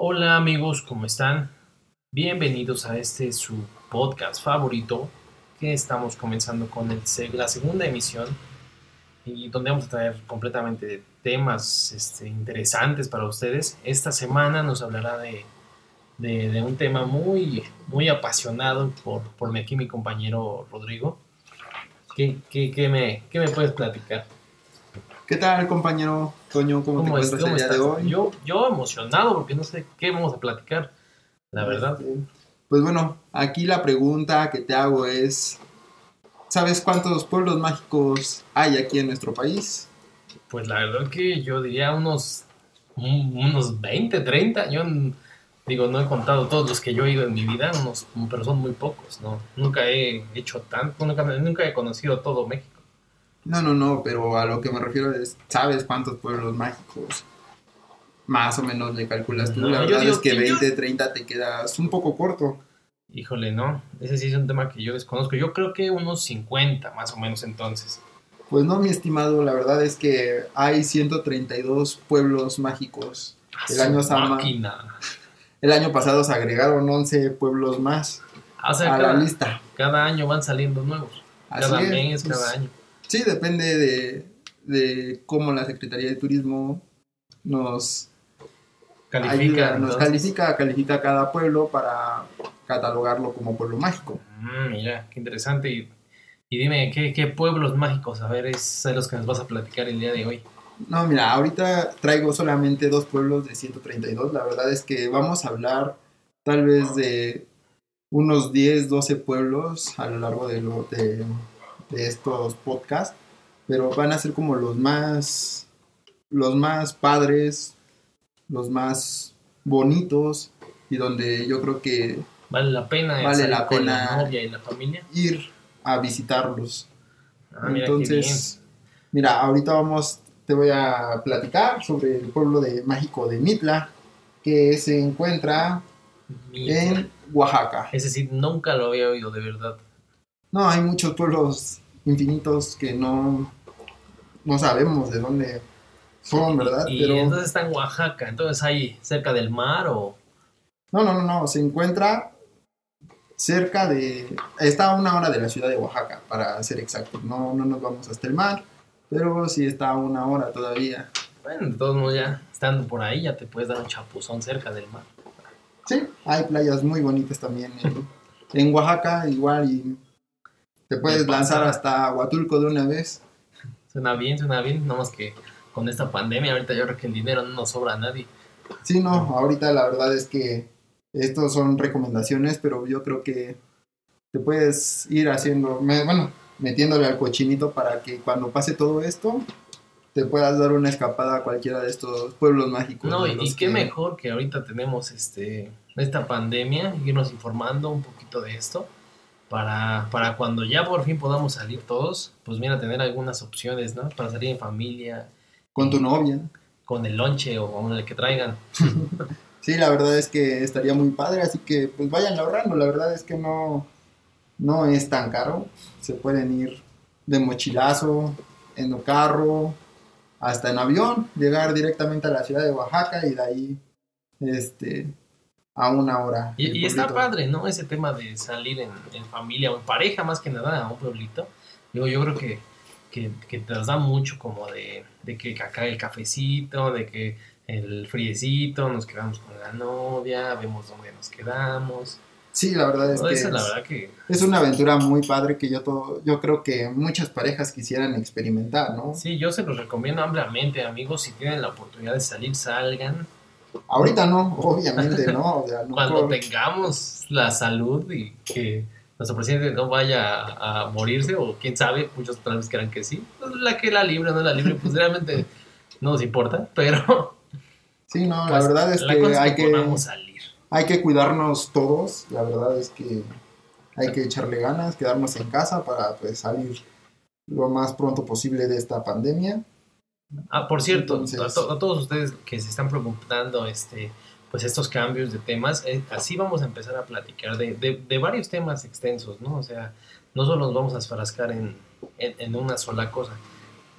Hola amigos, ¿cómo están? Bienvenidos a este su podcast favorito que estamos comenzando con la segunda emisión y donde vamos a traer completamente temas este, interesantes para ustedes. Esta semana nos hablará de, un tema muy, muy apasionado por, por aquí mi compañero Rodrigo. ¿Qué, qué, qué, me, ¿Qué me puedes platicar? ¿Qué tal, compañero Toño? ¿Cómo, te encuentras el día de hoy? Yo, yo emocionado porque no sé qué vamos a platicar, la verdad. Este, pues bueno, aquí la pregunta que te hago es, ¿sabes cuántos pueblos mágicos hay aquí en nuestro país? Pues la verdad que yo diría unos, unos 20, 30. Yo digo, no he contado todos los que yo he ido en mi vida, unos, pero son muy pocos, ¿no? Nunca he hecho tanto, nunca, nunca he conocido todo México. No, no, no, pero a lo que me refiero es, ¿sabes cuántos pueblos mágicos más o menos le calculas tú? la verdad es que 20, 30 te quedas un poco corto. Híjole, no, ese sí es un tema que yo desconozco. Yo creo que unos 50 más o menos entonces. Pues no, mi estimado, la verdad es que hay 132 pueblos mágicos. El año, el año pasado se agregaron 11 pueblos más ah, a la lista. Cada año van saliendo nuevos. cada mes, cada pues, año. Sí, depende de, cómo la Secretaría de Turismo nos califica, nos califica, califica cada pueblo para catalogarlo como pueblo mágico. Mm, mira, qué interesante. Y, dime, ¿qué, pueblos mágicos? A ver, es de los que nos vas a platicar el día de hoy. No, mira, ahorita traigo solamente dos pueblos de 132. La verdad es que vamos a hablar tal vez de unos 10, 12 pueblos a lo largo de, lo, de, de estos podcasts, pero van a ser como los más, los más padres, los más bonitos y donde yo creo que vale la pena, vale la pena novia y la familia ir a visitarlos. Ah, Entonces, mira, ahorita vamos, te voy a platicar sobre el pueblo de mágico de Mitla, que se encuentra en Oaxaca. Es decir, nunca lo había oído de verdad. No, hay muchos pueblos infinitos que no, no sabemos de dónde son, ¿verdad? Y entonces está en Oaxaca, entonces ahí cerca del mar o... No, no, no, no, se encuentra cerca de... Está a una hora de la ciudad de Oaxaca, para ser exacto. No, no nos vamos hasta el mar, pero sí está a una hora todavía. Bueno, de todos modos ya, estando por ahí, ya te puedes dar un chapuzón cerca del mar. Sí, hay playas muy bonitas también en, en Oaxaca, igual, y te puedes lanzar hasta Huatulco de una vez. Suena bien, suena bien, más que con esta pandemia ahorita yo creo que el dinero no nos sobra a nadie. Sí, no, ahorita la verdad es que estos son recomendaciones, pero yo creo que te puedes ir haciendo, bueno, metiéndole al cochinito para que cuando pase todo esto te puedas dar una escapada a cualquiera de estos pueblos mágicos. No, y, qué mejor que ahorita tenemos este esta pandemia, irnos informando un poquito de esto para, para cuando ya por fin podamos salir todos, pues mira, tener algunas opciones, ¿no? Para salir en familia. Con tu novia. Con el lonche o con el que traigan. sí, la verdad es que estaría muy padre, así que pues vayan ahorrando, la verdad es que no, no es tan caro, se pueden ir de mochilazo, en el carro, hasta en avión, llegar directamente a la ciudad de Oaxaca y de ahí, este, a una hora. Y, está padre, ¿no? Ese tema de salir en, familia o en pareja más que nada a un pueblito. Digo, yo creo que, que, que te da mucho como de, de que acá el cafecito, de que el friecito, nos quedamos con la novia, vemos dónde nos quedamos. Sí, la verdad es, que, es, la verdad que es una aventura muy padre que yo todo, yo creo que muchas parejas quisieran experimentar, ¿no? Sí, yo se los recomiendo ampliamente, amigos, si tienen la oportunidad de salir, salgan Ahorita no, obviamente no. Cuando tengamos la salud y que nuestro presidente no vaya a, morirse, o quién sabe, muchos tal vez crean que sí. Pues, la que la libre, no la libre, pues realmente no nos importa, pero. Sí, no, la pues, verdad es que, hay que, salir. hay que cuidarnos todos. La verdad es que hay que echarle ganas, quedarnos en casa para pues, salir lo más pronto posible de esta pandemia. Ah, por cierto, a, todos ustedes que se están preguntando este, pues estos cambios de temas, eh, así vamos a empezar a platicar de, de, varios temas extensos, ¿no? O sea, no solo nos vamos a esfarascar en, en, una sola cosa.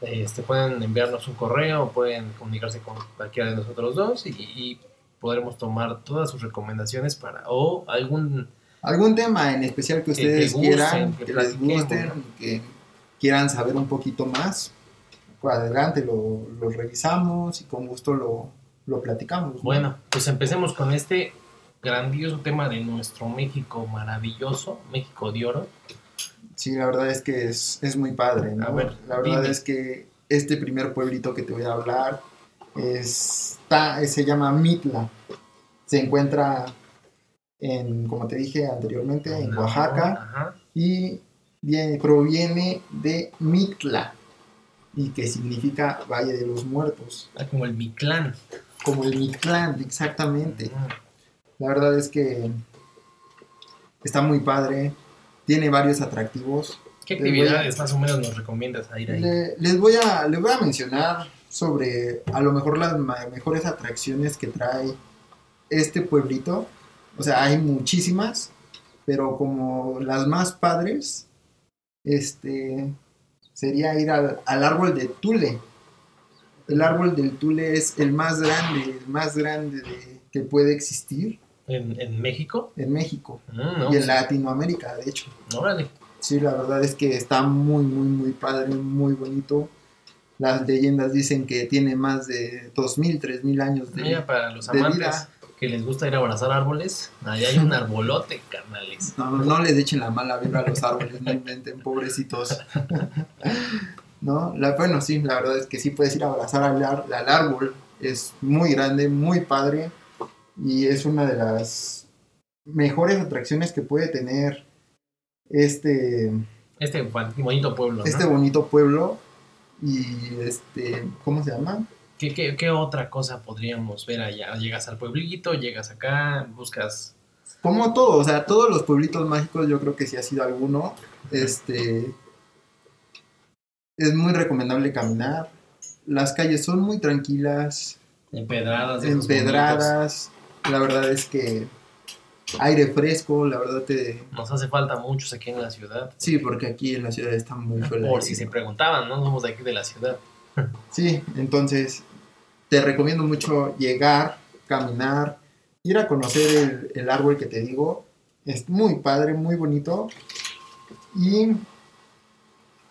Este, pueden enviarnos un correo, pueden comunicarse con cualquiera de nosotros dos y, podremos tomar todas sus recomendaciones para, o algún algún tema en especial que ustedes gusten, quieran, que que, les gusten, que quieran saber un poquito más, pues adelante, lo, lo revisamos y con gusto lo, lo platicamos. ¿no? Bueno, pues empecemos con este grandioso tema de nuestro México maravilloso, México de oro. Sí, la verdad es que es, es muy padre, ¿no? A ver, la verdad dime. es que este primer pueblito que te voy a hablar está, se llama Mitla. Se encuentra en, como te dije anteriormente, en Oaxaca Ajá. y viene- proviene de Mitla y que significa Valle de los Muertos, Ah, como el Mictlán. como el Mictlán, exactamente. Mm. La verdad es que está muy padre, tiene varios atractivos. ¿Qué a- actividades más o menos nos recomiendas a ir ahí? Le- les, voy a, les voy a mencionar sobre a lo mejor las mejores atracciones que trae este pueblito. O sea, hay muchísimas, pero como las más padres, este sería ir al, al árbol de Tule. El árbol del Tule es el más grande, el más grande de- que puede existir ¿En, en México? en México Mm, no, y en Latinoamérica, de hecho. Órale. Sí, la verdad es que está muy, muy, muy padre, muy bonito. Las leyendas dicen que tiene más de 2.000, 3.000 años de... Mira, para los de amantes vida. Que les gusta ir a abrazar árboles, ahí hay un arbolote, carnales. No, no, no les echen la mala vibra a los árboles, no inventen, pobrecitos. ¿No? La, bueno, sí, la verdad es que sí puedes ir a abrazar al, al árbol. Es muy grande, muy padre y es una de las mejores atracciones que puede tener este... Este bonito pueblo, ¿no? este bonito pueblo y este, ¿cómo se llama? ¿Qué, qué, qué otra cosa podríamos ver allá? Llegas al pueblito, llegas acá, buscas... Como todo, o sea, todos los pueblitos mágicos yo creo que sí ha sido alguno. Este es muy recomendable caminar. Las calles son muy tranquilas, Empedradas. empedradas. La verdad es que aire fresco, la verdad te. Nos hace falta muchos aquí en la ciudad. sí, porque aquí en la ciudad está muy feo. Por si se preguntaban, ¿no? Somos de aquí de la ciudad. Sí, entonces te recomiendo mucho llegar, caminar, ir a conocer el, el árbol que te digo. Es muy padre, muy bonito. Y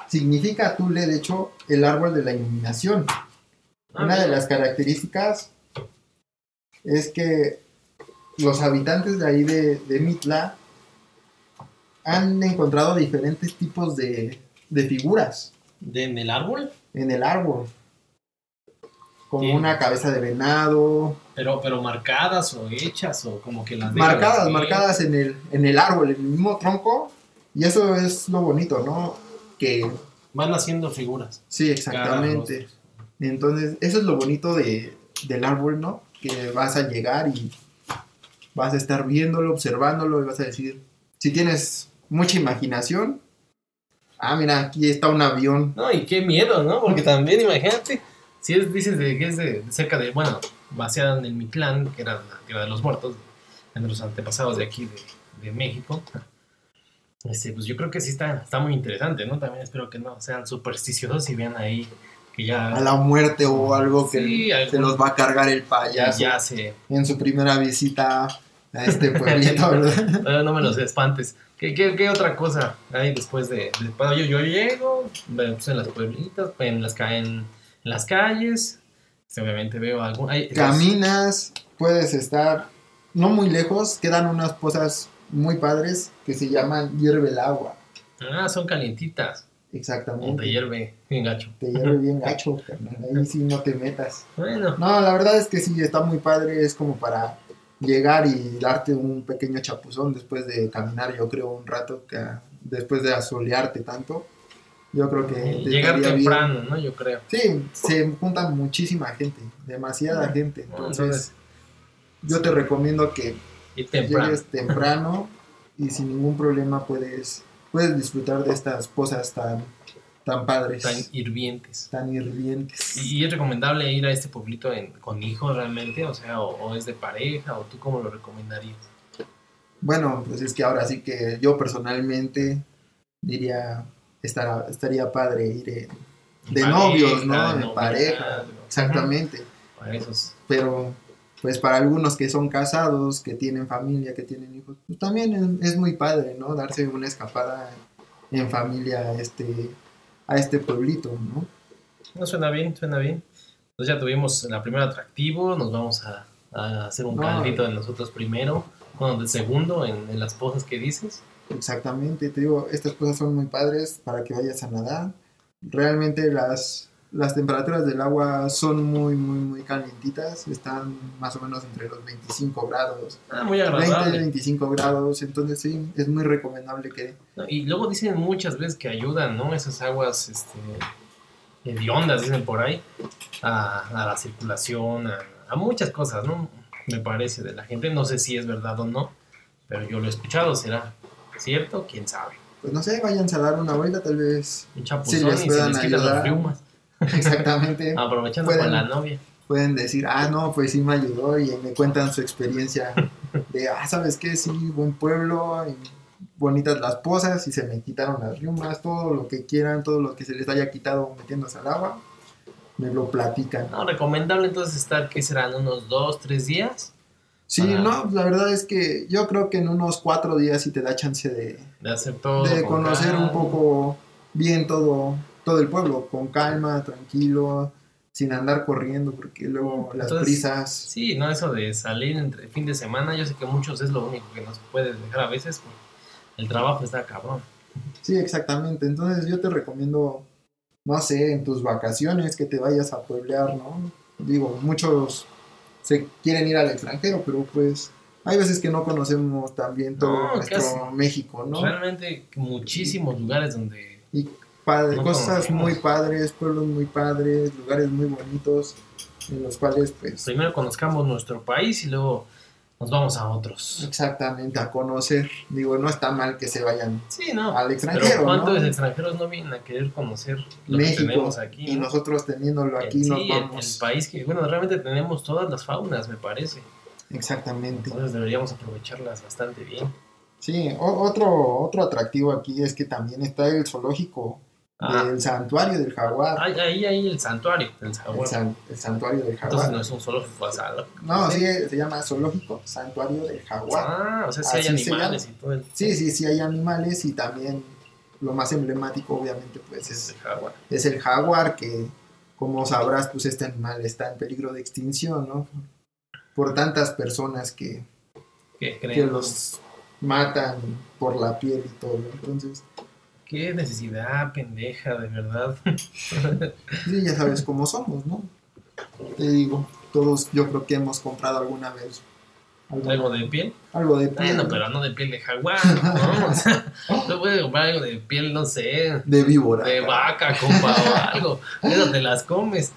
significa Tule, de hecho, el árbol de la iluminación. Ah, Una de las características es que los habitantes de ahí de, de Mitla han encontrado diferentes tipos de, de figuras ¿De, ¿En el árbol? en el árbol. Como Sí. una cabeza de venado. Pero, pero marcadas o hechas o como que las... Marcadas, marcadas en el, en el árbol, en el mismo tronco. Y eso es lo bonito, ¿no? Que Van haciendo figuras. sí, exactamente. Entonces, eso es lo bonito de, del árbol, ¿no? Que vas a llegar y vas a estar viéndolo, observándolo y vas a decir, si tienes mucha imaginación, ah, mira, aquí está un avión. No, y qué miedo, ¿no? Porque también, imagínate, si es, dices de que es de, cerca de, bueno, basada en el Mictlán, que era la tierra de los muertos, de nuestros antepasados de aquí, de, de México, este, pues yo creo que sí está, está muy interesante, ¿no? También espero que no sean supersticiosos y vean ahí que ya, A la muerte o algo que Sí, se algún- los va a cargar el ya, payaso ya se... en su primera visita a este pueblito, ¿verdad? Todavía no me los espantes. ¿Qué, qué, qué otra cosa hay después de... de- bueno, yo, yo llego, puse en las pueblitas, en las, ca- en, las calles, este, obviamente veo algún... hay- Caminas, puedes estar no muy lejos, quedan unas pozas muy padres que se llaman hierve el agua. Ah, son calientitas. O Exactamente. te hierve bien gacho. Te hierve bien gacho, carnal. Ahí sí no te metas. Bueno, No, la verdad es que sí, está muy padre. Es como para llegar y darte un pequeño chapuzón después de caminar, yo creo, un rato, que después de asolearte tanto. Yo creo que te llegar bien. temprano, ¿no? Yo creo. Sí, se junta muchísima gente, demasiada gente. Entonces, entonces- yo te recomiendo que temprano. llegues temprano y sin ningún problema puedes, puedes disfrutar de estas cosas tan, tan padres, Tan tan, hirvientes. hirvientes. ¿Y, y es recomendable ir a este pueblito en- con hijos realmente? O sea, o, o es de pareja, o tú cómo lo recomendarías? Bueno, pues es que ahora sí que yo personalmente diría, estará, estaría padre ir en- de Pareja, novios, ¿no? de pareja, exactamente. Para esos. Pero pues para algunos que son casados, que tienen familia, que tienen hijos, pues también es, muy padre, ¿no? Darse una escapada en familia a este, a este pueblito, ¿no? No suena bien, suena bien. Entonces ya tuvimos el primer atractivo, nos vamos a, a hacer un No. caldito de nosotros primero, bueno, de segundo en, en las pozas que dices. Exactamente, te digo, estas cosas son muy padres para que vayas a nadar. Realmente las, las temperaturas del agua son muy, muy, muy calientitas, están más o menos entre los 25 grados, Ah, muy 20, agradable. 25 grados, entonces sí, es muy recomendable que... No, Y luego dicen muchas veces que ayudan, ¿no? Esas aguas este, hediondas, dicen por ahí, a, a la circulación, a, a muchas cosas, ¿no? Me parece de la gente. No sé si es verdad o no, pero yo lo he escuchado. ¿Será cierto? ¿Quién sabe? Pues no sé, váyanse a dar una vuelta tal vez. Un chapuzón les y se les quitan las riumas. Exactamente. Aprovechando Pueden- con la novia. Pueden decir, ah, no, pues sí me ayudó y me cuentan su experiencia de, ah, ¿sabes qué? Sí, buen pueblo, y bonitas las pozas y se me quitaron las riumas, todo lo que quieran, todo lo que se les haya quitado metiéndose al agua, me lo platican. No, recomendable entonces estar, ¿qué serán? ¿Unos dos, tres días? Sí, Para- no, la verdad es que yo creo que en unos cuatro días sí te da chance de, De hacer todo. de con conocer un poco bien todo, todo el pueblo, con calma, tranquilo, sin andar corriendo, porque luego las prisas... Sí, no, eso de salir entre fin de semana, yo sé que muchos es lo único que nos puede dejar a veces, porque el trabajo está cabrón. Sí, exactamente. Entonces yo te recomiendo, no sé, en tus vacaciones que te vayas a pueblear, ¿no? Digo, muchos se quieren ir al extranjero, pero pues hay veces que no conocemos también todo No, nuestro. México, ¿no? Realmente muchísimos lugares donde... Y padre- No cosas conocemos. muy padres, pueblos muy padres, lugares muy bonitos, en los cuales pues Primero conozcamos nuestro país y luego nos vamos a otros. exactamente a conocer. Digo, no está mal que se vayan Sí, ¿no? al Pero extranjero, ¿cuántos ¿no? extranjeros no vienen a querer conocer lo que México tenemos aquí? y no? nosotros teniéndolo aquí El- nos sí, el, vamos. el país que, bueno, realmente tenemos todas las faunas, me parece. Exactamente. Entonces deberíamos aprovecharlas bastante bien. Sí, o- otro, otro atractivo aquí es que también está el zoológico Ah, del santuario del jaguar. ahí, ahí hay el santuario del el, jaguar. san- el santuario del Entonces jaguar. no es un zoológico asado. No, sí, se llama zoológico, santuario del jaguar. Ah, o sea, sí hay Así se animales y todo el Sí, sí, sí hay animales y también lo más emblemático obviamente pues es es, el jaguar. es el jaguar que como sabrás pues este animal está en peligro de extinción, ¿no? Por tantas personas que, ¿Qué que los matan por la piel y todo. Entonces, Qué necesidad pendeja, de verdad. Sí, ya sabes cómo somos, ¿no? Te digo, todos yo creo que hemos comprado alguna vez algo, ¿Algo de piel? algo de piel, Bueno, pero no de piel de jaguar, ¿no? O sea, no puedes comprar algo de piel, no sé, de víbora. de vaca, compa, o algo. Eso te las comes.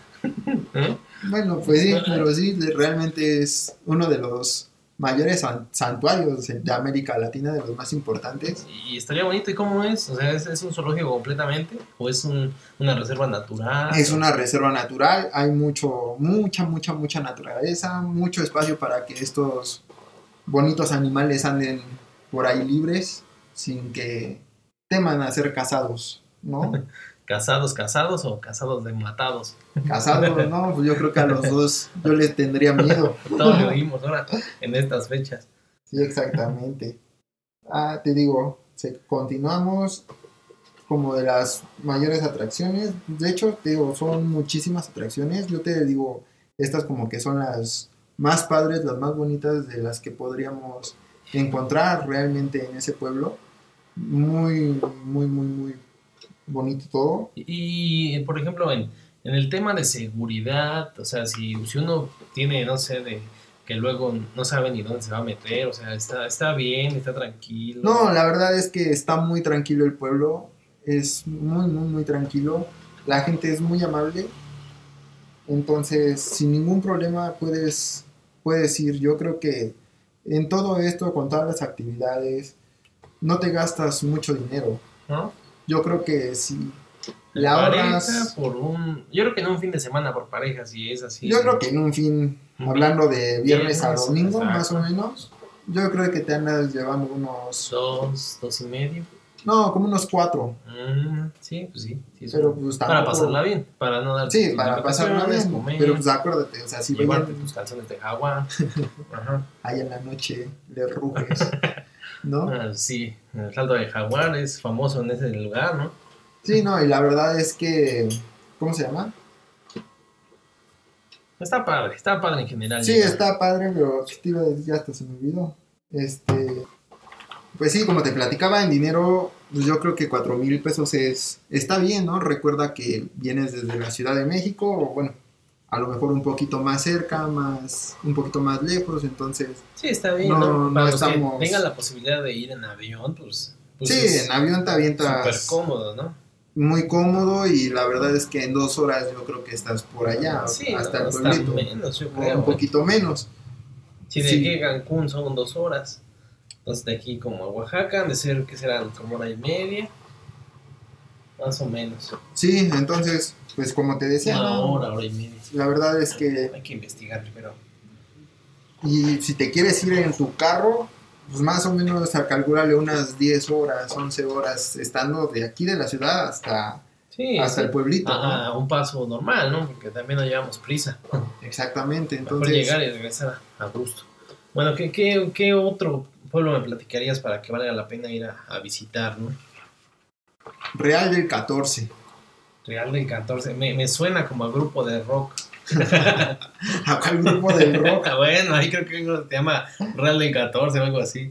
¿Eh? Bueno, pues sí, pero sí, realmente es uno de los mayores san- santuarios de América Latina, de los más importantes. Y estaría bonito. ¿Y cómo es? O sea, ¿es, es un zoológico completamente? ¿O es un- una reserva natural? Es una reserva natural, hay mucho, mucha, mucha, mucha naturaleza, mucho espacio para que estos bonitos animales anden por ahí libres sin que teman a ser cazados, ¿no? ¿Casados, casados o casados de matados? Casados, ¿no? Pues yo creo que a los dos yo les tendría miedo. Todo lo oímos ahora en estas fechas. Sí, exactamente. Ah, te digo, continuamos como de las mayores atracciones. De hecho, te digo, son muchísimas atracciones. Yo te digo, estas como que son las más padres, las más bonitas de las que podríamos encontrar realmente en ese pueblo. Muy, muy, muy, muy bonito todo. Y, por ejemplo, en, en el tema de seguridad, o sea, si, si uno tiene, no sé, de que luego no sabe ni dónde se va a meter, o sea, está, está bien, está tranquilo. No, la verdad es que está muy tranquilo el pueblo. Es muy, muy, muy tranquilo. La gente es muy amable. Entonces, sin ningún problema puedes, puedes ir. Yo creo que en todo esto, con todas las actividades, no te gastas mucho dinero. ¿no? Yo creo que le pareja ahorras... por un... Yo creo que no un fin de semana por pareja, si es así. Yo creo que en un fin, hablando de viernes a domingo, exacto. más o menos, yo creo que te andas llevando unos... Dos, dos y medio. No, como unos cuatro. Mm, sí, pues sí. sí Pero pues para tampoco- pasarla bien, para no dar Sí, para pasarla bien. comer, Pero pues acuérdate, o sea, si llevarte tus calzones de jaguar. Ajá. ahí en la noche le ruges, ¿no? Ah, sí, el caldo de jaguar es famoso en ese lugar, ¿no? Sí, no, y la verdad es que, ¿cómo se llama? Está padre, está padre en general. Sí, está padre, pero. Ya hasta se me olvidó. Este, pues sí, como te platicaba, en dinero, pues yo creo que cuatro mil pesos es, está bien, ¿no? Recuerda que vienes desde la Ciudad de México, o bueno, a lo mejor un poquito más cerca, más, un poquito más lejos, entonces, Sí, está bien, No, ¿no? no los estamos- que tengan la posibilidad de ir en avión, pues. pues sí, en avión te súper avientas cómodo, ¿no? muy cómodo y la verdad es que en dos horas yo creo que estás por allá, Sí, hasta no, el pueblito, menos, yo o creo. un ¿eh? poquito menos. Si de sí. aquí a Cancún son dos horas. Entonces de aquí como a Oaxaca han de ser que serán como hora y media. Más o menos. Sí, entonces, pues como te decía, Una ¿no? hora, hora y media. la verdad es que Hay que investigar primero. Y si te quieres ir en tu carro, pues más o menos a calcularle unas 10 horas, 11 horas estando de aquí de la ciudad hasta, Sí, hasta sí. el pueblito, a, ¿no? a un paso normal, ¿no? Porque también no llevamos prisa. Exactamente, Mejor entonces llegar y regresar a gusto. Bueno, ¿qué, qué, qué otro pueblo me platicarías para que valga la pena ir a, a visitar, no? Real del 14. Real del 14. Me, me suena como a grupo de rock. Acá el grupo del rock. bueno, ahí creo que se llama Real del 14 o algo así.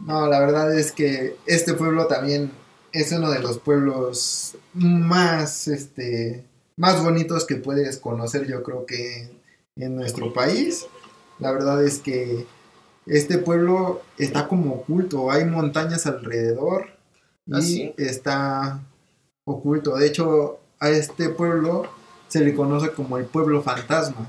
No, la verdad es que este pueblo también es uno de los pueblos más, este, más bonitos que puedes conocer, yo creo que en nuestro país. La verdad es que este pueblo está como oculto, hay montañas alrededor y ¿Ah, sí? está oculto. De hecho, a este pueblo se le conoce como el pueblo fantasma.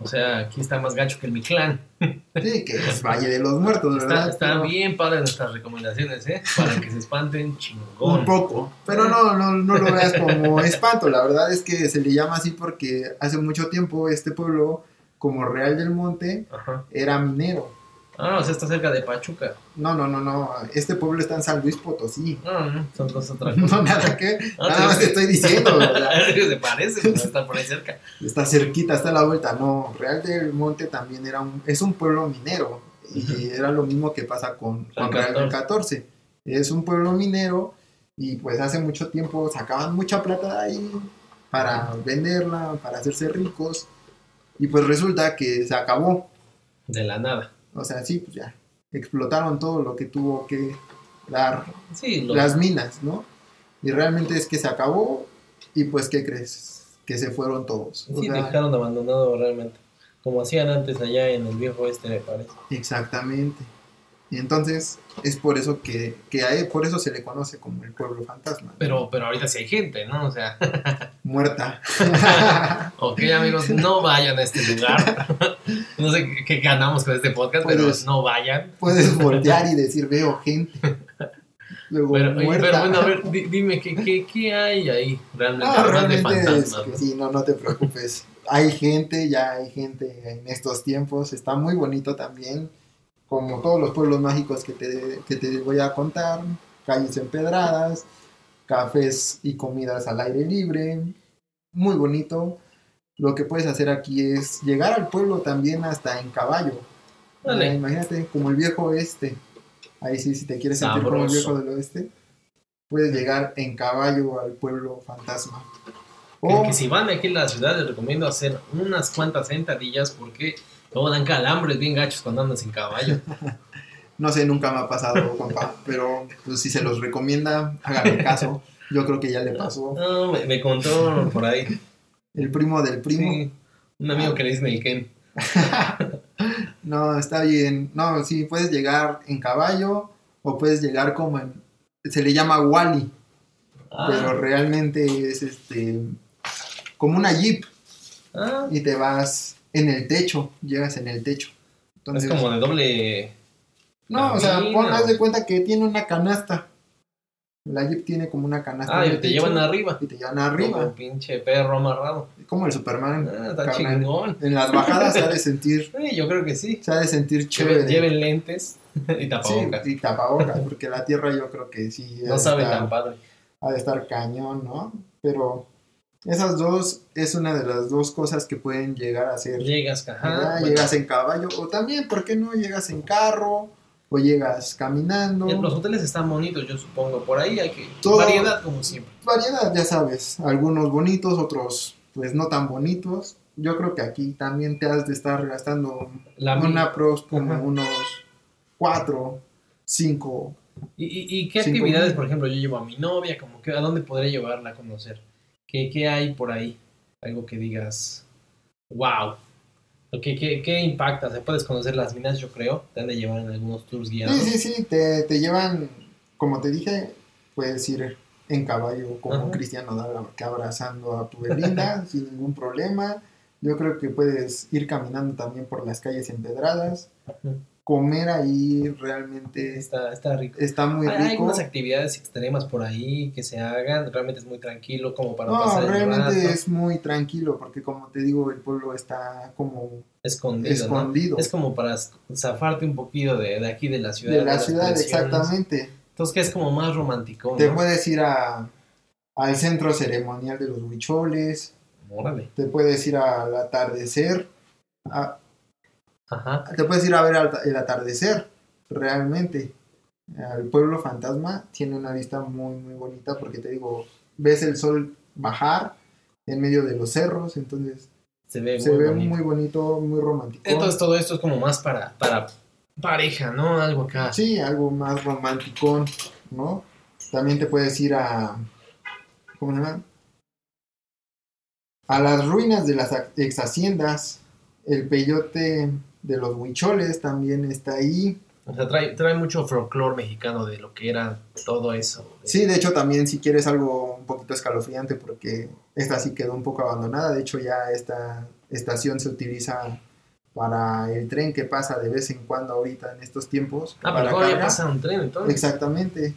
O sea, aquí está más gacho que el Mictlán. Sí, que es Valle de los Muertos, Está, ¿verdad? están Pero- bien padres nuestras recomendaciones, ¿eh? Para que se espanten chingón. Un poco, pero no, no, no lo veas como espanto, la verdad es que se le llama así porque hace mucho tiempo este pueblo, como Real del Monte, Ajá. era minero. Ah, o sea, está cerca de Pachuca. No, no, no, no, este pueblo está en San Luis Potosí. No, no, son cosas otra cosa. No, nada que, nada más te estoy diciendo. Se parece, pero está por ahí cerca. Está cerquita, está a la vuelta. No, Real del Monte también era un, es un pueblo minero y era lo mismo que pasa con, con Real Real del 14. Es un pueblo minero y pues hace mucho tiempo sacaban mucha plata de ahí para venderla, para hacerse ricos y pues resulta que se acabó. De la nada. O sea, sí, pues ya explotaron todo lo que tuvo que dar Sí, lo, las minas, ¿no? Y realmente es que se acabó y pues ¿qué crees? Que se fueron todos. O sí sea, dejaron abandonado realmente. Como hacían antes allá en el viejo este, me parece. Exactamente. Y entonces es por eso que, que a él, por eso se le conoce como el pueblo fantasma. Pero, pero ahorita sí hay gente, ¿no? O sea, Muerta. ok amigos, no vayan a este lugar. No sé qué, ganamos con este podcast, pero no vayan. Puedes voltear y decir, veo gente. Luego, Pero, oye, pero bueno, a ver, di- dime, ¿qué, qué, qué hay ahí realmente? Es que ¿no? sí, no, no te preocupes. Hay gente, ya hay gente en estos tiempos. Está muy bonito también. Como todos los pueblos mágicos que te, que te voy a contar. Calles empedradas, cafés y comidas al aire libre. Muy bonito. Lo que puedes hacer aquí es llegar al pueblo también hasta en caballo. Dale. Ah, imagínate, como el viejo oeste. Ahí sí, si te quieres sentir como el viejo del oeste, puedes llegar en caballo al pueblo fantasma. Que, O, que si van aquí en la ciudad les recomiendo hacer unas cuantas sentadillas porque luego dan calambres bien gachos cuando andas en caballo. no sé, nunca me ha pasado, compa, pero pues, si se los recomienda, háganle caso. Yo creo que ya le pasó. No, me, me contó por ahí. El primo del primo. Sí, un amigo que le dicen el Ken. No, está bien. No, sí, puedes llegar en caballo o puedes llegar como en... Se le llama Wally, Ah, pero realmente es este como una jeep ah, y te vas en el techo, llegas en el techo. es como de doble. no, o sea, pon, haz de cuenta que tiene una canasta La Jeep tiene como una canasta. Ah, y te techo llevan arriba. Y te llevan Como arriba. un pinche perro amarrado. Como el Superman. Ah, está carnal. chingón. En las bajadas se ha de sentir, Sí, yo creo que sí. se ha de sentir chévere. Lleven, lleven lentes y Sí, tapabocas. y tapabocas, porque la tierra yo creo que sí. no de saben estar- tan padre. ha de estar cañón, ¿no? Pero esas dos es una de las dos cosas que pueden llegar a ser. Llegas, ajá. bueno, Llegas en caballo, o también, ¿por qué no llegas en carro? O llegas caminando. Los hoteles están bonitos, yo supongo. Por ahí hay que. Todo- Variedad, como siempre. Variedad, ya sabes. Algunos bonitos, otros pues no tan bonitos. Yo creo que aquí también te has de estar gastando La una pros como Ajá. unos cuatro, cinco. ¿Y, y, y qué Cinco actividades, mil. por ejemplo, yo llevo a mi novia? Como que, ¿A dónde podría llevarla a conocer? ¿Qué, qué hay por ahí? Algo que digas, wow. ¿O ¿Qué, qué, qué impacta? ¿Se puedes conocer las minas, yo creo? Te han de llevar en algunos tours guiados. Sí, sí, sí, te, te llevan, como te dije, puedes ir en caballo como Ajá. Cristiano que abrazando a tu Belinda sin ningún problema. Yo creo que puedes ir caminando también por las calles empedradas. Ujú. Comer ahí realmente Está, está rico. está muy Hay, hay rico. algunas actividades extremas por ahí que se hagan. Realmente es muy tranquilo, como para No, pasar el realmente rato. es muy tranquilo porque como te digo, el pueblo está como Escondido, ¿no? escondido Es como para zafarte un poquito de, de aquí, de la ciudad. de la ciudad, exactamente. Entonces, que es como más romántico, Te ¿no? puedes ir a, al centro ceremonial de los huicholes, Órale. te puedes ir al atardecer, a- Ajá. te puedes ir a ver el atardecer, realmente. El pueblo fantasma tiene una vista muy, muy bonita porque te digo, ves el sol bajar en medio de los cerros, entonces Se ve se muy ve bonito. muy bonito, muy romántico. Entonces, todo esto es como más para, para pareja, ¿no? Algo acá. Sí, algo más romántico, ¿no? También te puedes ir a. ¿Cómo se llama? A las ruinas de las ex haciendas. El peyote de los huicholes también está ahí. O sea, trae, trae mucho folclore mexicano de lo que era todo eso. Sí, de hecho, también si quieres algo un poquito escalofriante, porque esta sí quedó un poco abandonada. De hecho, ya esta estación se utiliza para el tren que pasa de vez en cuando ahorita en estos tiempos. Ah, para pero pasa un tren, entonces. Exactamente.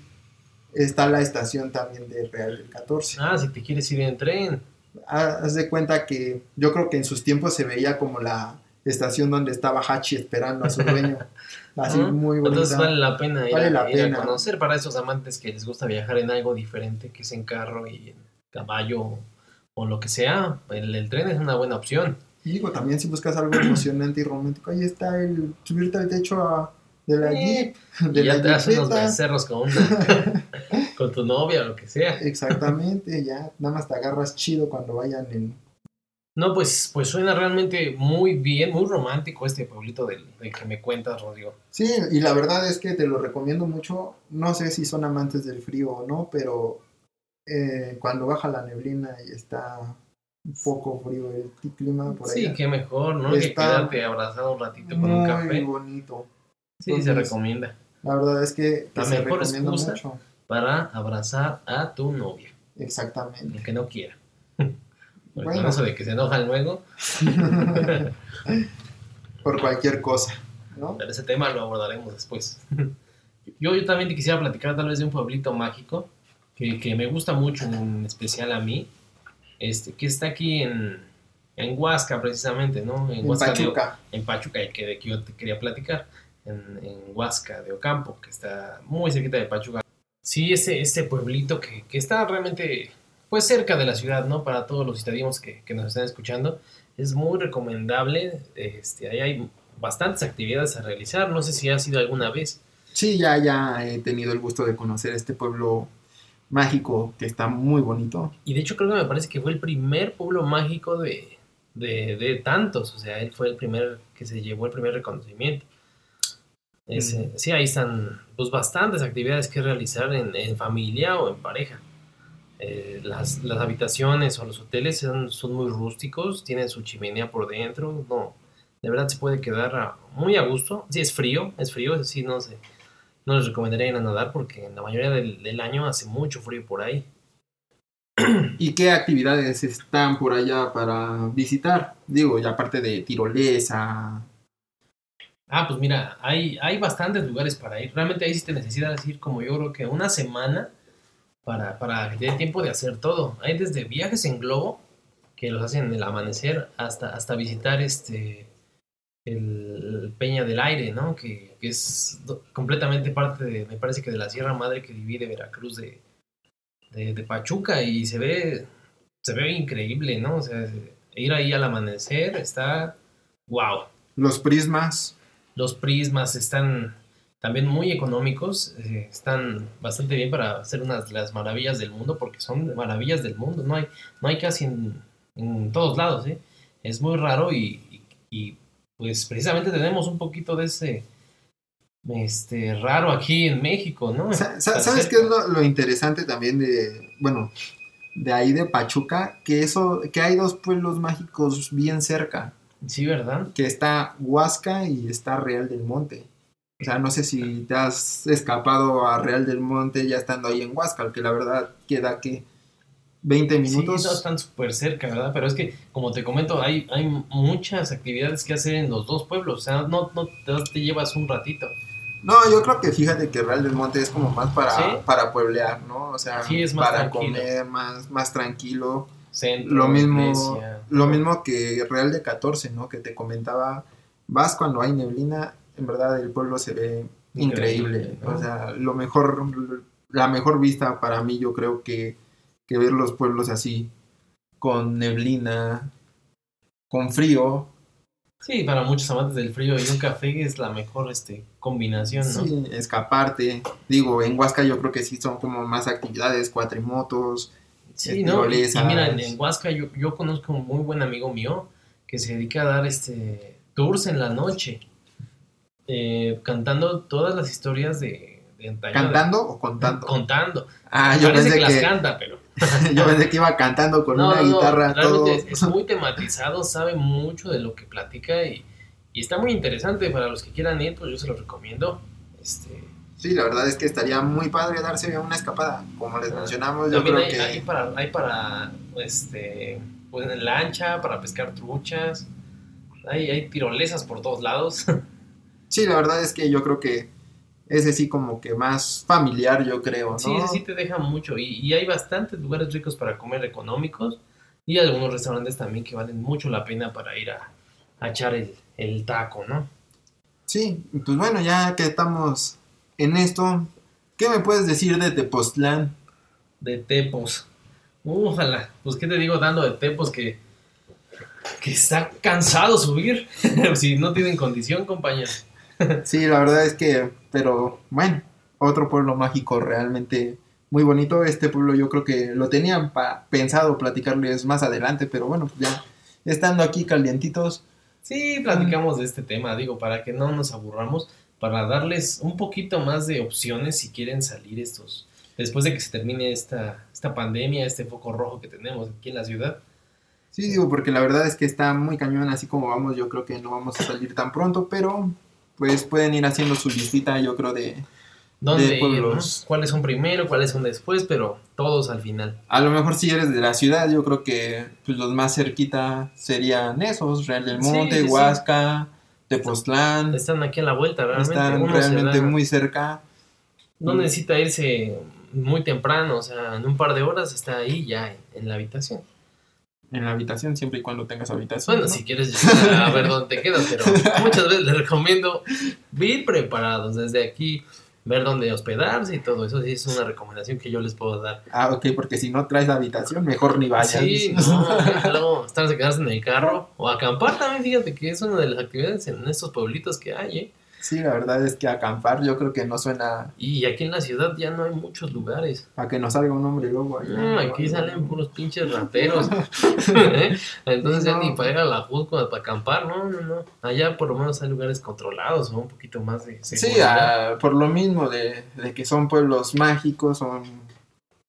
Está la estación también de Real del 14. Ah, si te quieres ir en tren. Haz de cuenta que yo creo que en sus tiempos se veía como la estación donde estaba Hachi esperando a su dueño. Así Ah, muy bonita. Entonces vale la pena ir, Vale a, la ir a pena. conocer para esos amantes que les gusta viajar en algo diferente, que es en carro y en caballo o lo que sea. El, el tren es una buena opción. Y digo, también si buscas algo emocionante y romántico, ahí está el subirte al techo a- de la Sí. Jeep, Y de ya la te das unos becerros con, una- con tu novia o lo que sea. Exactamente, ya nada más te agarras chido cuando vayan en... No, pues, pues suena realmente muy bien, muy romántico este pueblito del, del que me cuentas, Rodrigo. Sí, y la verdad es que te lo recomiendo mucho. No sé si son amantes del frío o no, pero eh, cuando baja la neblina y está un poco frío el clima por Sí, allá. qué mejor, ¿no? Que Está quedarte abrazado un ratito con un muy café. bonito. Sí, se recomienda. La verdad es que, que La se mejor excusa. mucho. Para abrazar a tu novia, Exactamente. el que no quiera. Bueno. eso de que se enojan luego, Por cualquier cosa, ¿no? pero ese tema lo abordaremos después. Yo, yo también te quisiera platicar tal vez de un pueblito mágico que, que me gusta mucho, en especial a mí, este, que está aquí en, en Huasca precisamente, ¿no? En Huasca de- Pachuca. en Pachuca, y que de que yo te quería platicar, en, en Huasca de Ocampo, que está muy cerquita de Pachuca. Sí, ese, ese pueblito que, que está realmente pues cerca de la ciudad, ¿no? Para todos los citadinos que, que nos están escuchando, es muy recomendable. Este, ahí hay bastantes actividades a realizar. No sé si has ido alguna vez. Sí, ya, ya he tenido el gusto de conocer este pueblo mágico que está muy bonito. Y de hecho creo que me parece que fue el primer pueblo mágico de, de, de tantos. O sea, él fue el primer que se llevó el primer reconocimiento. Ese- Sí, ahí están pues, bastantes actividades que realizar en, en familia o en pareja. Eh, las, las habitaciones o los hoteles son, son muy rústicos, tienen su chimenea por dentro. No, de verdad se puede quedar a- muy a gusto. Sí, es frío, es frío, eso sí, no sé. No les recomendaría ir a nadar porque en la mayoría del, del año hace mucho frío por ahí. ¿Y qué actividades están por allá para visitar? Digo, ya aparte de tirolesa. Ah, pues mira, hay, hay bastantes lugares para ir. Realmente ahí sí te necesitas ir como yo creo que una semana para, para que te dé tiempo de hacer todo. Hay desde viajes en globo, que los hacen en el amanecer, hasta, hasta visitar este el Peña del Aire, ¿no? Que, que es completamente parte de, me parece que de la Sierra Madre que divide Veracruz de, de, de Pachuca y se ve, se ve increíble, ¿no? O sea, ir ahí al amanecer está, wow. Los prismas. Los prismas están también muy económicos, eh, están bastante bien para hacer unas de las maravillas del mundo, porque son maravillas del mundo, no hay, no hay casi en, en todos lados, ¿eh? Es muy raro y, y- y, pues precisamente tenemos un poquito de ese este raro aquí en México, ¿no? Sa- sa- Tan ¿Sabes qué es lo, lo interesante también de, bueno, de ahí de Pachuca? Que eso, que hay dos pueblos mágicos bien cerca, Sí, ¿verdad? que está Huasca y está Real del Monte. O sea, no sé si te has escapado a Real del Monte ya estando ahí en Huasca, que la verdad queda que 20 minutos. Sí, no están súper cerca, ¿verdad? Pero es que, como te comento, hay, hay muchas actividades que hacer en los dos pueblos. O sea, no, no te, te llevas un ratito. No, yo creo que fíjate que Real del Monte es como más para, ¿Sí? para pueblear, ¿no? O sea, Sí, es más para tranquilo. comer, más, más tranquilo. Centro, Lo mismo, iglesia. lo mismo que Real de 14, ¿no? Que te comentaba, vas cuando hay neblina, en verdad el pueblo se ve increíble. Increíble, ¿no? O sea, lo mejor, la mejor vista para mí yo creo que, que ver los pueblos así, con neblina, con frío. Sí, para muchos amantes del frío y un café es la mejor este, combinación, ¿no? Sí, escaparte. Digo, en Huasca yo creo que sí son como más actividades, cuatrimotos. Sí, ¿no? Y, mira, en, en Huasca yo, yo conozco un muy buen amigo mío que se dedica a dar este tours en la noche, eh, cantando todas las historias de, de antaño. ¿Cantando o contando? Contando. ah, yo Parece pensé que las que, canta, pero... yo pensé que iba cantando con No, una no, guitarra todo. es, es muy tematizado, sabe mucho de lo que platica y, y está muy interesante para los que quieran ir, pues yo se lo recomiendo. Este, Sí, la verdad es que estaría muy padre darse una escapada. Como les mencionamos, yo También creo hay, que hay para, hay para, este, pues en lancha, para pescar truchas, hay, hay tirolesas por todos lados. sí, la verdad es que yo creo que ese sí como que más familiar, yo creo, ¿no? Sí, ese sí te deja mucho y, y hay bastantes lugares ricos para comer económicos y algunos restaurantes también que valen mucho la pena para ir a, a echar el, el taco, ¿no? Sí, pues bueno, ya que estamos en esto, ¿qué me puedes decir de Tepoztlán? De tepos. Ojalá, pues qué te digo dando de tepos que, que está cansado subir, si no tienen condición, compañero. Sí, la verdad es que, pero bueno, otro pueblo mágico realmente muy bonito. Este pueblo yo creo que lo tenían pensado platicarles más adelante, pero bueno, pues ya estando aquí calientitos, Sí, platicamos de este tema, digo, para que no nos aburramos, para darles un poquito más de opciones si quieren salir estos, después de que se termine esta, esta pandemia, este foco rojo que tenemos aquí en la ciudad. Sí, digo, porque la verdad es que está muy cañón, así como vamos, yo creo que no vamos a salir tan pronto, pero pues pueden ir haciendo su listita, yo creo, de... ¿Dónde De pueblos. no? ¿Cuáles son primero, cuáles son después? Pero todos al final. A lo mejor si eres de la ciudad, yo creo que pues, los más cerquita serían esos, Real del Sí, Monte, sí, sí. Huasca, Tepoztlán, Están aquí a la vuelta, realmente. están Uno realmente muy cerca. No necesita irse muy temprano, o sea, en un par de horas está ahí ya en, en la habitación. En la habitación, siempre y cuando tengas habitación. Bueno, ¿no? si quieres llegar a ver dónde te quedas, pero muchas veces les recomiendo ir preparados desde aquí, ver dónde hospedarse y todo eso. Sí, es una recomendación que yo les puedo dar. Ah, ok, porque si no traes habitación, mejor ni vayas. Sí, no, luego estarse quedarse en el carro o acampar también, fíjate que es una de las actividades en estos pueblitos que hay, ¿eh? Sí, la verdad es que acampar yo creo que no suena Y aquí en la ciudad ya no hay muchos lugares. a que nos salga un hombre lobo. allá. No, aquí salen puros pinches rateros. ¿Eh? Entonces ya No. ni para ir a la Jusco para acampar, no, no, no. Allá por lo menos hay lugares controlados, ¿no? Un poquito más de Sí, seguridad. ah, por lo mismo de, de que son pueblos mágicos, son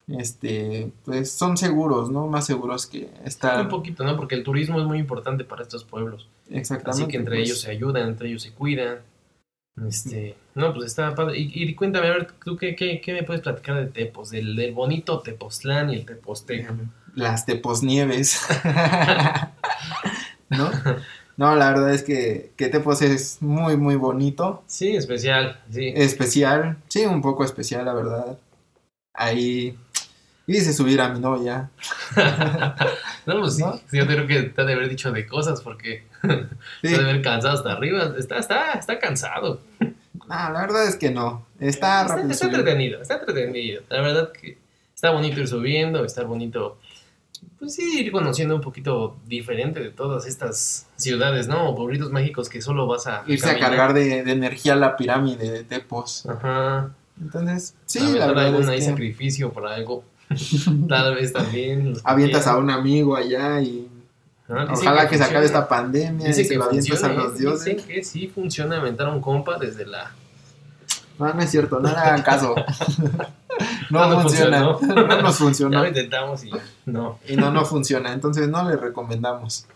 este pues son seguros, ¿no? Más seguros que estar Un poquito, ¿no? Porque el turismo es muy importante para estos pueblos. exactamente. Así que entre pues, ellos se ayudan, entre ellos se cuidan. Este, no, pues está padre. Y, y cuéntame, a ver, ¿tú qué, qué, qué me puedes platicar de Tepos? Del, del bonito Tepoztlán y el Teposteco. las teposnieves. ¿No? No, la verdad es que, que Tepos es muy, muy bonito. Sí, especial, sí. Especial, sí, un poco especial, la verdad. Ahí, Hice subir a mi novia. no, pues ¿No? sí, yo creo que te ha de haber dicho de cosas porque Sí. te ha de haber cansado hasta arriba. Está, está, está cansado. No, la verdad es que no. Está está, rápido. está entretenido, está entretenido. La verdad que está bonito ir subiendo, está bonito, pues sí, ir conociendo un poquito diferente de todas estas ciudades, ¿no? O pueblitos mágicos que solo vas a Irse a caminar. cargar de, de energía la pirámide de Tepos. Ajá. Entonces, sí, a la verdad, algún es hay que sacrificio por algo. Tal vez también. avientas a un amigo allá y Ah, ojalá que, se funciona. acabe esta pandemia y Dicen se que lo a los ¿eh? dioses. Dicen que sí funciona aventar un compa desde la... No, no es cierto, no le hagan caso. no, No, no funciona. funcionó. no nos Ya funcionó. lo intentamos y no. Y no, no funciona. Entonces no les recomendamos.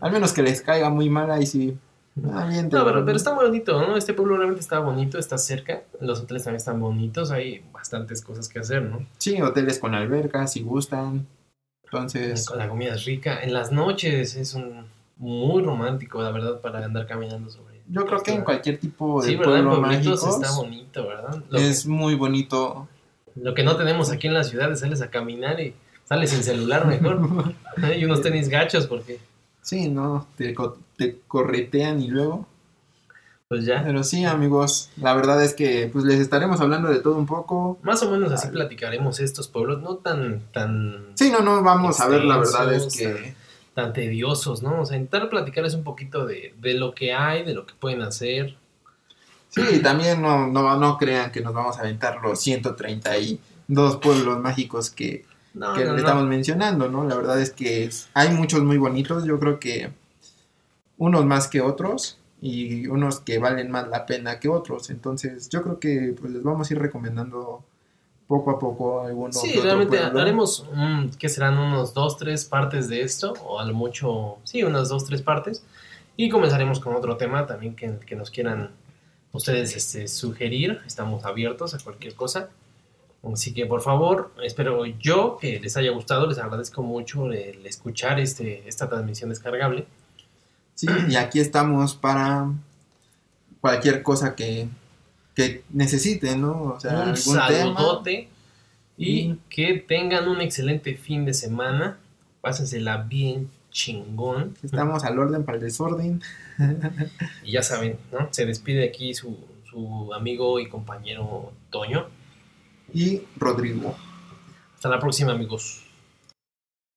Al menos que les caiga muy mal ahí sí. No, pero, pero está muy bonito, ¿no? Este pueblo realmente está bonito, está cerca. Los hoteles también están bonitos, hay bastantes cosas que hacer, ¿no? Sí, hoteles con albercas si gustan. Entonces, la comida es rica. En las noches es un muy romántico, la verdad, para andar caminando sobre. yo creo que en cualquier tipo de Sí, pueblo pueblitos mágico está bonito, ¿verdad? Lo, es muy bonito. lo que no tenemos aquí en la ciudad es sales a caminar y sales sin celular mejor. y unos tenis gachos porque, Sí, no, te, te corretean y luego. Pues ya. Pero sí, amigos, la verdad es que pues les estaremos hablando de todo un poco. Más o menos así platicaremos estos pueblos, no tan, tan, Sí, no, no, vamos a ver, la verdad es que tan tediosos, ¿no? O sea, intentar platicarles un poquito de, de lo que hay, de lo que pueden hacer. sí, y también no, no, no crean que nos vamos a aventar los 132 pueblos mágicos que, No, que no. estamos mencionando, ¿no? La verdad es que hay muchos muy bonitos, yo creo que unos más que otros y unos que valen más la pena que otros, entonces yo creo que pues les vamos a ir recomendando poco a poco algunos. Sí, realmente haremos, que serán unos dos, tres partes de esto, o a lo mucho, sí, unas dos, tres partes. Y comenzaremos con otro tema también que, que nos quieran ustedes este, sugerir. Estamos abiertos a cualquier cosa. Así que por favor, espero yo que les haya gustado. Les agradezco mucho el escuchar este, esta transmisión descargable. Sí, y aquí estamos para cualquier cosa que, que necesiten, ¿no? O sea, un algún tema. saludote y Mm. que tengan un excelente fin de semana. Pásensela bien chingón. Estamos al orden para el desorden. Y ya saben, ¿no? Se despide aquí su, su amigo y compañero Toño. Y Rodrigo. Hasta la próxima, amigos.